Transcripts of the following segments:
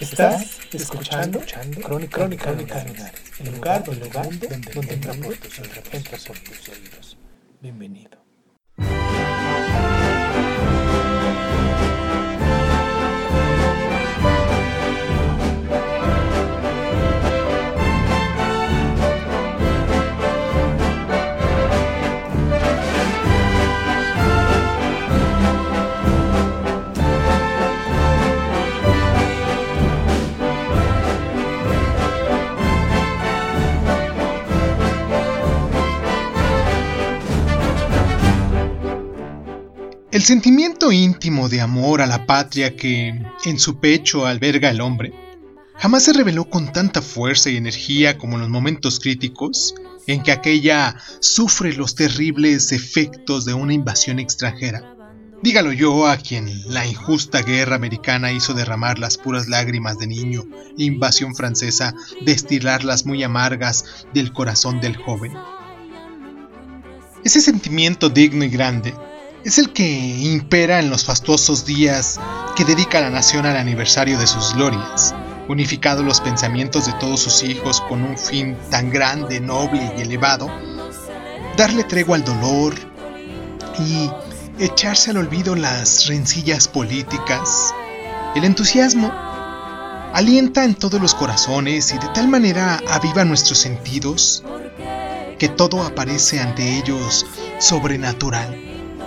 Estás escuchando, Crónica, Crónica, Lunares, el lugar, el lugar donde, donde tus oídos. Entra por tus oídos. Bienvenido. El sentimiento íntimo de amor a la patria que en su pecho alberga el hombre jamás se reveló con tanta fuerza y energía como en los momentos críticos en que aquella sufre los terribles efectos de una invasión extranjera. Dígalo yo a quien la injusta guerra americana hizo derramar las puras lágrimas de niño invasión francesa destilar las muy amargas del corazón del joven. Ese sentimiento digno y grande es el que impera en los fastuosos días que dedica la nación al aniversario de sus glorias, unificado los pensamientos de todos sus hijos con un fin tan grande, noble y elevado, darle tregua al dolor y echarse al olvido las rencillas políticas. El entusiasmo alienta en todos los corazones y de tal manera aviva nuestros sentidos que todo aparece ante ellos sobrenatural.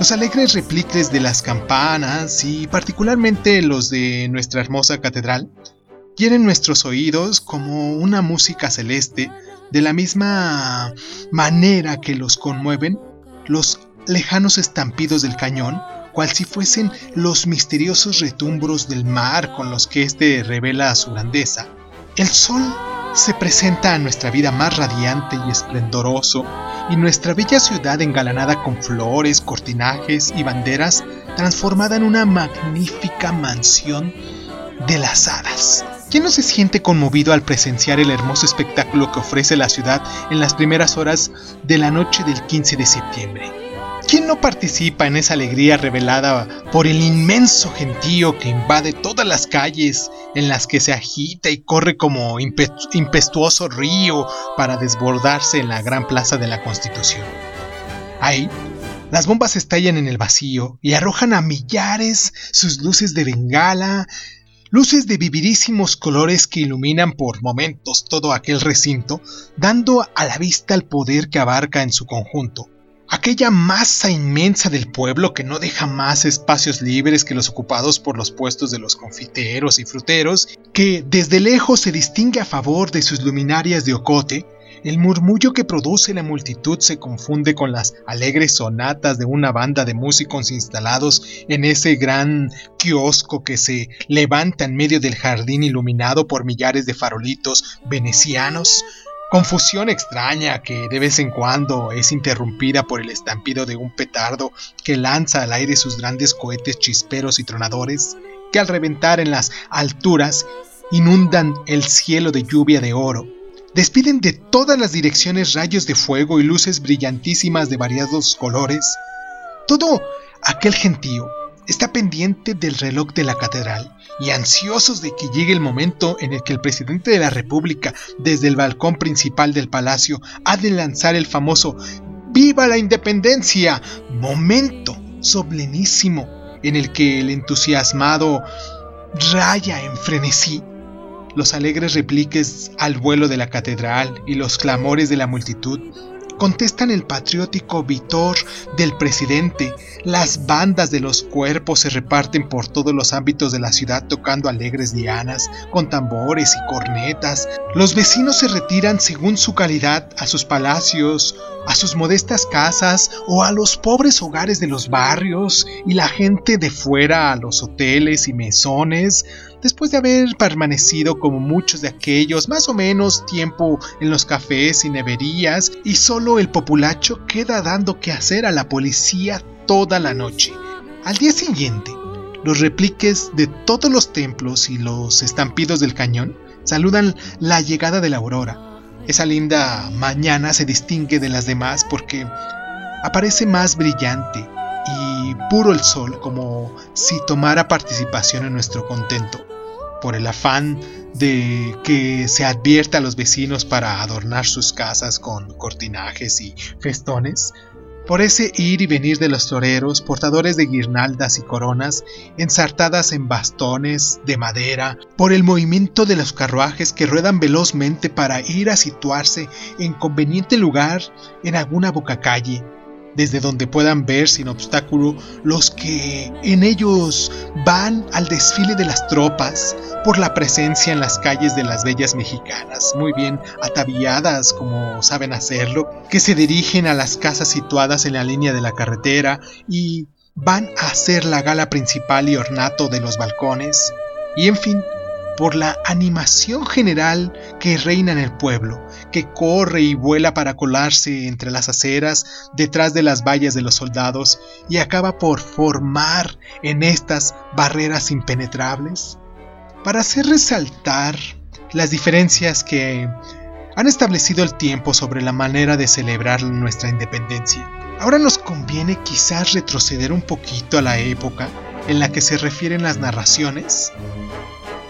Los alegres repliques de las campanas y particularmente los de nuestra hermosa catedral hieren nuestros oídos como una música celeste de la misma manera que los conmueven los lejanos estampidos del cañón, cual si fuesen los misteriosos retumbros del mar con los que éste revela su grandeza. El sol se presenta a nuestra vida más radiante y esplendoroso, y nuestra bella ciudad engalanada con flores, cortinajes y banderas, transformada en una magnífica mansión de las hadas. ¿Quién no se siente conmovido al presenciar el hermoso espectáculo que ofrece la ciudad en las primeras horas de la noche del 15 de septiembre? ¿Quién no participa en esa alegría revelada por el inmenso gentío que invade todas las calles en las que se agita y corre como impe- impetuoso río para desbordarse en la gran plaza de la Constitución? Ahí, las bombas estallan en el vacío y arrojan a millares sus luces de bengala, luces de vividísimos colores que iluminan por momentos todo aquel recinto, dando a la vista el poder que abarca en su conjunto aquella masa inmensa del pueblo que no deja más espacios libres que los ocupados por los puestos de los confiteros y fruteros, que desde lejos se distingue a favor de sus luminarias de ocote, el murmullo que produce la multitud se confunde con las alegres sonatas de una banda de músicos instalados en ese gran kiosco que se levanta en medio del jardín iluminado por millares de farolitos venecianos, Confusión extraña que de vez en cuando es interrumpida por el estampido de un petardo que lanza al aire sus grandes cohetes chisperos y tronadores, que al reventar en las alturas inundan el cielo de lluvia de oro. Despiden de todas las direcciones rayos de fuego y luces brillantísimas de variados colores. Todo aquel gentío está pendiente del reloj de la catedral y ansiosos de que llegue el momento en el que el presidente de la República, desde el balcón principal del palacio, ha de lanzar el famoso ¡Viva la Independencia! Momento solemnísimo en el que el entusiasmado raya en frenesí. Los alegres repliques al vuelo de la catedral y los clamores de la multitud contestan el patriótico Vitor del presidente. Las bandas de los cuerpos se reparten por todos los ámbitos de la ciudad tocando alegres dianas, con tambores y cornetas. Los vecinos se retiran según su calidad a sus palacios, a sus modestas casas o a los pobres hogares de los barrios y la gente de fuera a los hoteles y mesones después de haber permanecido como muchos de aquellos más o menos tiempo en los cafés y neverías, y solo el populacho queda dando que hacer a la policía toda la noche. Al día siguiente, los repliques de todos los templos y los estampidos del cañón saludan la llegada de la aurora. Esa linda mañana se distingue de las demás porque aparece más brillante y puro el sol como si tomara participación en nuestro contento por el afán de que se advierta a los vecinos para adornar sus casas con cortinajes y festones, por ese ir y venir de los toreros, portadores de guirnaldas y coronas, ensartadas en bastones de madera, por el movimiento de los carruajes que ruedan velozmente para ir a situarse en conveniente lugar en alguna bocacalle, desde donde puedan ver sin obstáculo los que en ellos van al desfile de las tropas, por la presencia en las calles de las bellas mexicanas, muy bien ataviadas como saben hacerlo, que se dirigen a las casas situadas en la línea de la carretera y van a hacer la gala principal y ornato de los balcones, y en fin, por la animación general que reina en el pueblo, que corre y vuela para colarse entre las aceras, detrás de las vallas de los soldados, y acaba por formar en estas barreras impenetrables, para hacer resaltar las diferencias que han establecido el tiempo sobre la manera de celebrar nuestra independencia. Ahora nos conviene quizás retroceder un poquito a la época en la que se refieren las narraciones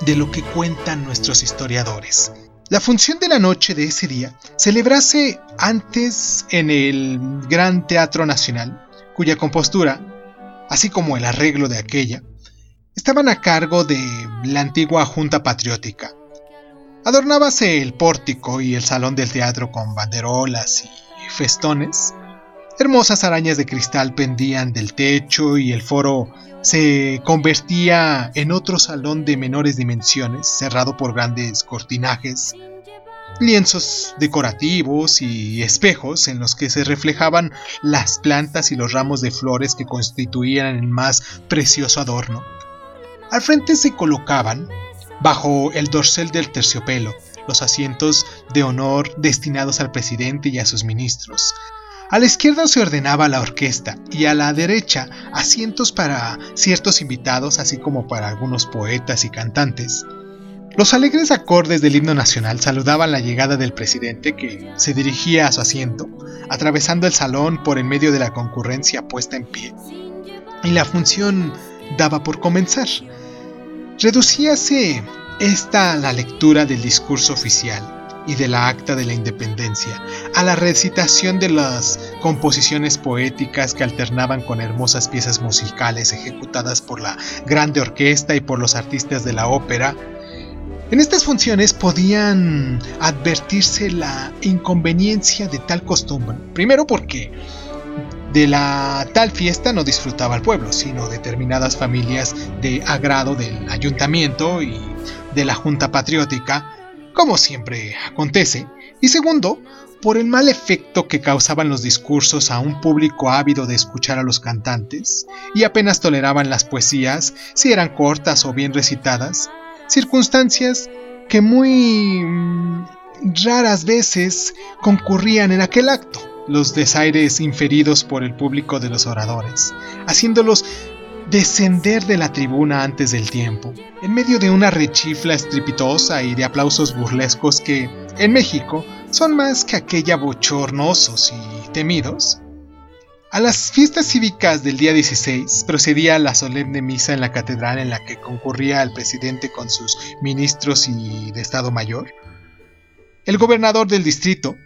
de lo que cuentan nuestros historiadores. La función de la noche de ese día celebrase antes en el Gran Teatro Nacional, cuya compostura, así como el arreglo de aquella, estaban a cargo de la antigua Junta Patriótica. Adornábase el pórtico y el salón del teatro con banderolas y festones. Hermosas arañas de cristal pendían del techo y el foro se convertía en otro salón de menores dimensiones, cerrado por grandes cortinajes, lienzos decorativos y espejos en los que se reflejaban las plantas y los ramos de flores que constituían el más precioso adorno. Al frente se colocaban, bajo el dorsal del terciopelo, los asientos de honor destinados al presidente y a sus ministros, a la izquierda se ordenaba la orquesta y a la derecha asientos para ciertos invitados, así como para algunos poetas y cantantes. Los alegres acordes del himno nacional saludaban la llegada del presidente que se dirigía a su asiento, atravesando el salón por en medio de la concurrencia puesta en pie. Y la función daba por comenzar. Reducíase esta la lectura del discurso oficial, y de la Acta de la Independencia, a la recitación de las composiciones poéticas que alternaban con hermosas piezas musicales ejecutadas por la grande orquesta y por los artistas de la ópera. En estas funciones podían advertirse la inconveniencia de tal costumbre, primero porque de la tal fiesta no disfrutaba el pueblo, sino determinadas familias de agrado del ayuntamiento y de la Junta Patriótica, como siempre acontece, y segundo, por el mal efecto que causaban los discursos a un público ávido de escuchar a los cantantes, y apenas toleraban las poesías si eran cortas o bien recitadas, circunstancias que muy mm, raras veces concurrían en aquel acto, los desaires inferidos por el público de los oradores, haciéndolos descender de la tribuna antes del tiempo, en medio de una rechifla estrepitosa y de aplausos burlescos que, en México, son más que aquella bochornosos y temidos. A las fiestas cívicas del día 16 procedía la solemne misa en la catedral en la que concurría el presidente con sus ministros y de Estado Mayor, el gobernador del distrito,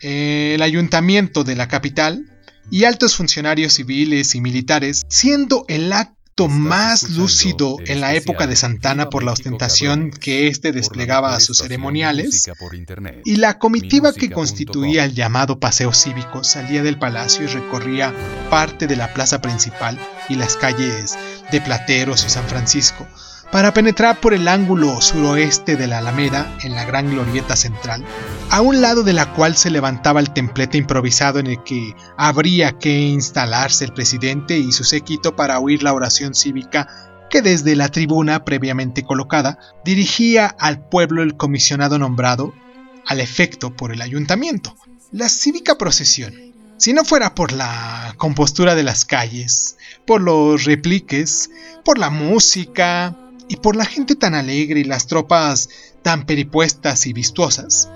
el ayuntamiento de la capital y altos funcionarios civiles y militares, siendo el acto más lúcido en la época de Santana por la ostentación que éste desplegaba a sus ceremoniales, y la comitiva que constituía el llamado paseo cívico salía del palacio y recorría parte de la plaza principal y las calles de Plateros y San Francisco, para penetrar por el ángulo suroeste de la Alameda en la gran glorieta central, a un lado de la cual se levantaba el templete improvisado en el que habría que instalarse el presidente y su séquito para oír la oración cívica que desde la tribuna previamente colocada dirigía al pueblo el comisionado nombrado al efecto por el ayuntamiento. La cívica procesión, si no fuera por la compostura de las calles, por los repliques, por la música, y por la gente tan alegre y las tropas tan peripuestas y vistuosas,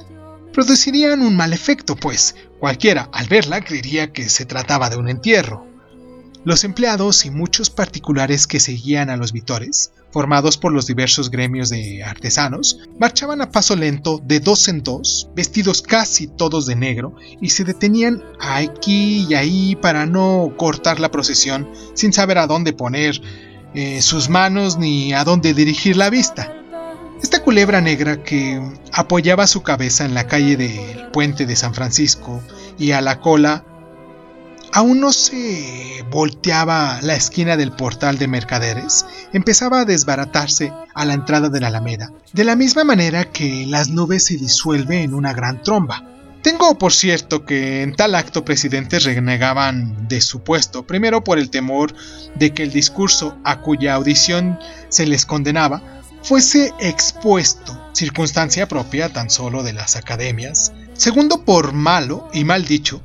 producirían un mal efecto, pues cualquiera al verla creería que se trataba de un entierro. Los empleados y muchos particulares que seguían a los vitores, formados por los diversos gremios de artesanos, marchaban a paso lento de dos en dos, vestidos casi todos de negro, y se detenían aquí y ahí para no cortar la procesión sin saber a dónde poner eh, sus manos ni a dónde dirigir la vista. Esta culebra negra que apoyaba su cabeza en la calle del puente de San Francisco y a la cola, aún no se volteaba la esquina del portal de mercaderes, empezaba a desbaratarse a la entrada de la Alameda, de la misma manera que las nubes se disuelve en una gran tromba. Tengo por cierto que en tal acto presidentes renegaban de su puesto, primero por el temor de que el discurso a cuya audición se les condenaba fuese expuesto, circunstancia propia tan solo de las academias, segundo por malo y mal dicho,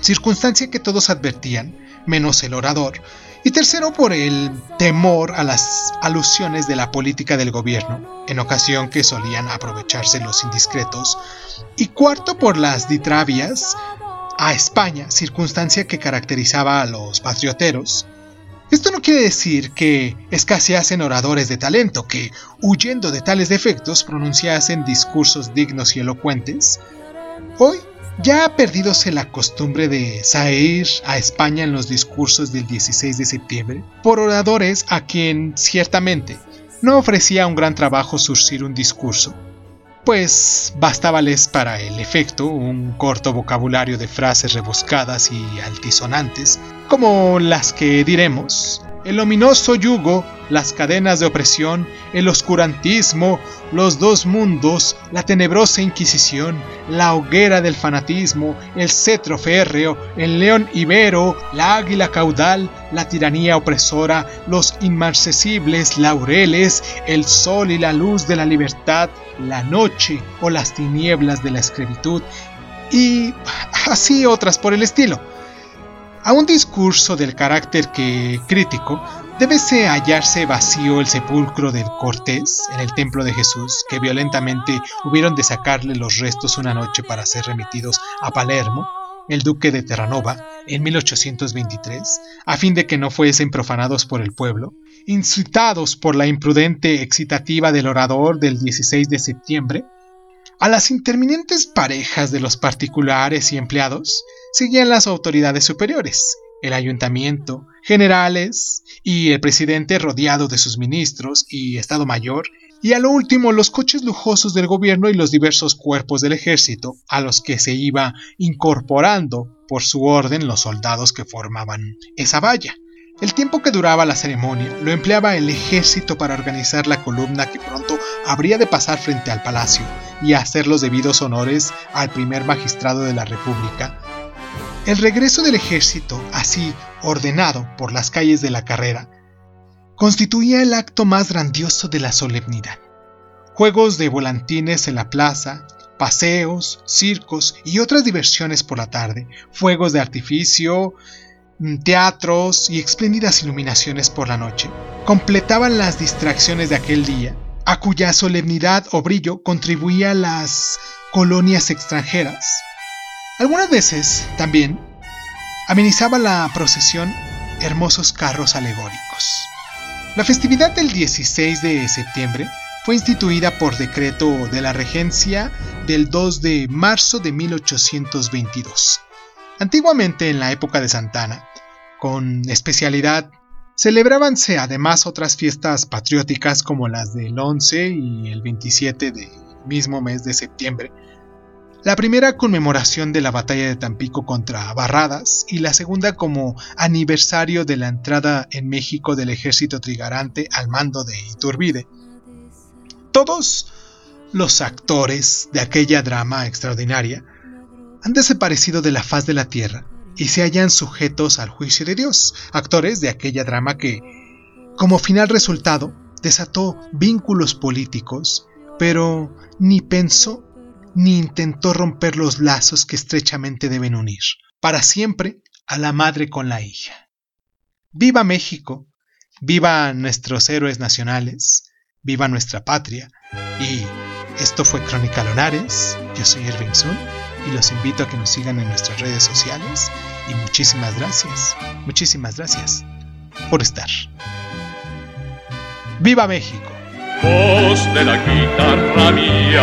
circunstancia que todos advertían, menos el orador, y tercero por el temor a las alusiones de la política del gobierno, en ocasión que solían aprovecharse los indiscretos, y cuarto por las ditravias a España, circunstancia que caracterizaba a los patrioteros. Esto no quiere decir que escaseasen oradores de talento que, huyendo de tales defectos, pronunciasen discursos dignos y elocuentes. Hoy ya ha perdidose la costumbre de salir a España en los discursos del 16 de septiembre por oradores a quien, ciertamente, no ofrecía un gran trabajo surcir un discurso, pues bastábales para el efecto un corto vocabulario de frases rebuscadas y altisonantes, como las que diremos el ominoso yugo, las cadenas de opresión, el oscurantismo, los dos mundos, la tenebrosa inquisición, la hoguera del fanatismo, el cetro férreo, el león ibero, la águila caudal, la tiranía opresora, los inmarcesibles laureles, el sol y la luz de la libertad, la noche o las tinieblas de la esclavitud, y así otras por el estilo a un discurso del carácter que crítico débese hallarse vacío el sepulcro del Cortés en el templo de Jesús, que violentamente hubieron de sacarle los restos una noche para ser remitidos a Palermo, el duque de Terranova, en 1823, a fin de que no fuesen profanados por el pueblo, incitados por la imprudente excitativa del orador del 16 de septiembre, a las interminentes parejas de los particulares y empleados seguían las autoridades superiores, el ayuntamiento, generales y el presidente rodeado de sus ministros y Estado Mayor, y a lo último los coches lujosos del gobierno y los diversos cuerpos del ejército a los que se iba incorporando por su orden los soldados que formaban esa valla. El tiempo que duraba la ceremonia lo empleaba el ejército para organizar la columna que pronto habría de pasar frente al palacio y hacer los debidos honores al primer magistrado de la República. El regreso del ejército, así ordenado por las calles de la carrera, constituía el acto más grandioso de la solemnidad. Juegos de volantines en la plaza, paseos, circos y otras diversiones por la tarde, fuegos de artificio, Mm, teatros y espléndidas iluminaciones por la noche completaban las distracciones de aquel día, a cuya solemnidad o brillo contribuían las colonias extranjeras. Algunas veces, también, amenizaba la procesión hermosos carros alegóricos. La festividad del 16 de septiembre fue instituida por decreto de la regencia del 2 de marzo de 1822. Antiguamente, en la época de Santana, con especialidad Celebrábanse además otras fiestas patrióticas como las del 11 y el 27 del mismo mes de septiembre. La primera conmemoración de la batalla de Tampico contra Barradas y la segunda como aniversario de la entrada en México del ejército trigarante al mando de Iturbide. Todos los actores de aquella drama extraordinaria han desaparecido de la faz de la tierra y se hallan sujetos al juicio de Dios, actores de aquella drama que, como final resultado, desató vínculos políticos, pero ni pensó ni intentó romper los lazos que estrechamente deben unir, para siempre, a la madre con la hija. Viva México, viva nuestros héroes nacionales, viva nuestra patria, y esto fue Crónica Lonares, yo soy Irving Sun y los invito a que nos sigan en nuestras redes sociales y muchísimas gracias, muchísimas gracias por estar. ¡Viva México! Voz de la guitarra mía,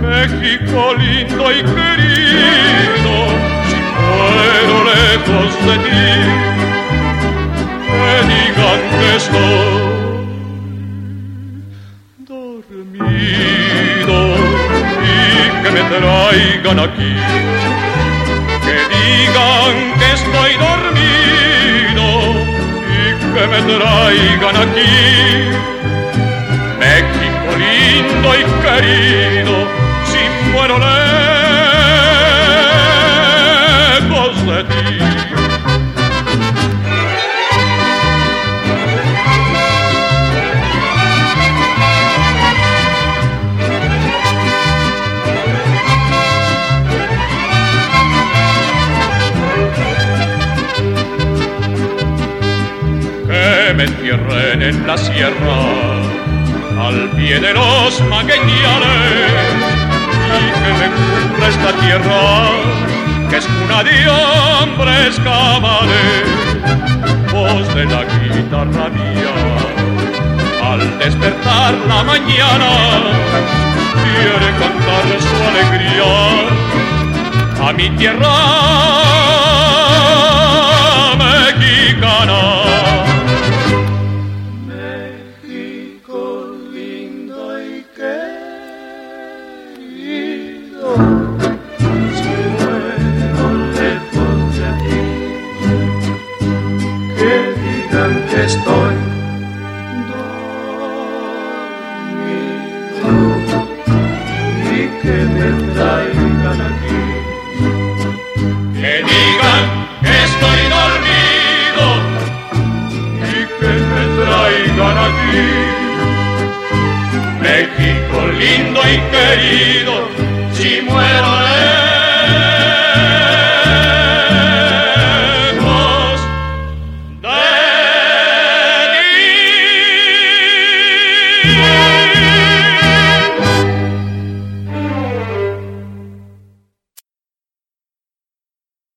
México lindo y querido, si muero lejos de ti, que digan que estoy traigan aquí, que digan que estoy dormido y que me traigan aquí. Lindo y querido, si muero lejos de ti. me entierren en la sierra, al pie de los magueñales, y que me cubra esta tierra, que es cuna de hombres cabales, voz de la guitarra mía, al despertar la mañana, quiere cantar su alegría a mi tierra querido, si muero